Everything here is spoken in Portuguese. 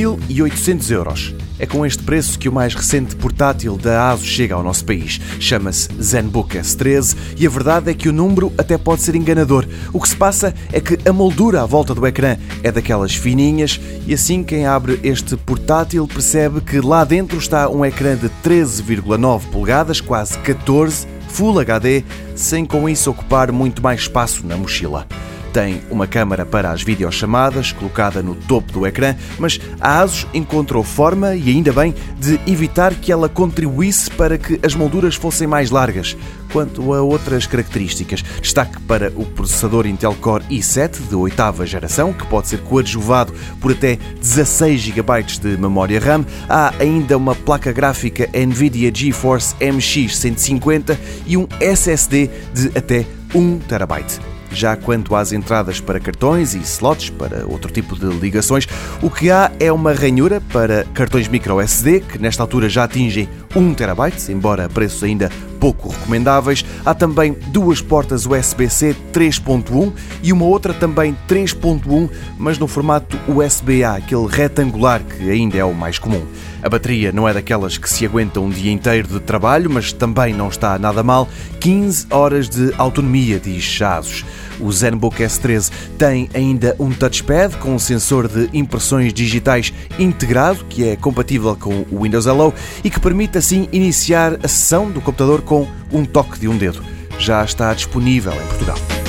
2.800 euros. É com este preço que o mais recente portátil da ASUS chega ao nosso país. Chama-se ZenBook S13 e a verdade é que o número até pode ser enganador. O que se passa é que a moldura à volta do ecrã é daquelas fininhas e assim quem abre este portátil percebe que lá dentro está um ecrã de 13,9 polegadas, quase 14, Full HD, sem com isso ocupar muito mais espaço na mochila. Tem uma câmara para as videochamadas colocada no topo do ecrã, mas a ASUS encontrou forma, e ainda bem, de evitar que ela contribuísse para que as molduras fossem mais largas. Quanto a outras características, destaque para o processador Intel Core i7 de oitava geração, que pode ser coadjuvado por até 16 GB de memória RAM. Há ainda uma placa gráfica NVIDIA GeForce MX 150 e um SSD de até 1 TB. Já quanto às entradas para cartões e slots para outro tipo de ligações, o que há é uma ranhura para cartões micro SD, que nesta altura já atingem 1 TB, embora preços ainda pouco recomendáveis. Há também duas portas USB-C 3.1 e uma outra também 3.1, mas no formato USB-A, aquele retangular que ainda é o mais comum. A bateria não é daquelas que se aguentam um dia inteiro de trabalho, mas também não está nada mal. 15 horas de autonomia, diz Chazos. O ZenBook S13 tem ainda um touchpad com um sensor de impressões digitais integrado, que é compatível com o Windows Hello e que permite assim iniciar a sessão do computador com um toque de um dedo. Já está disponível em Portugal.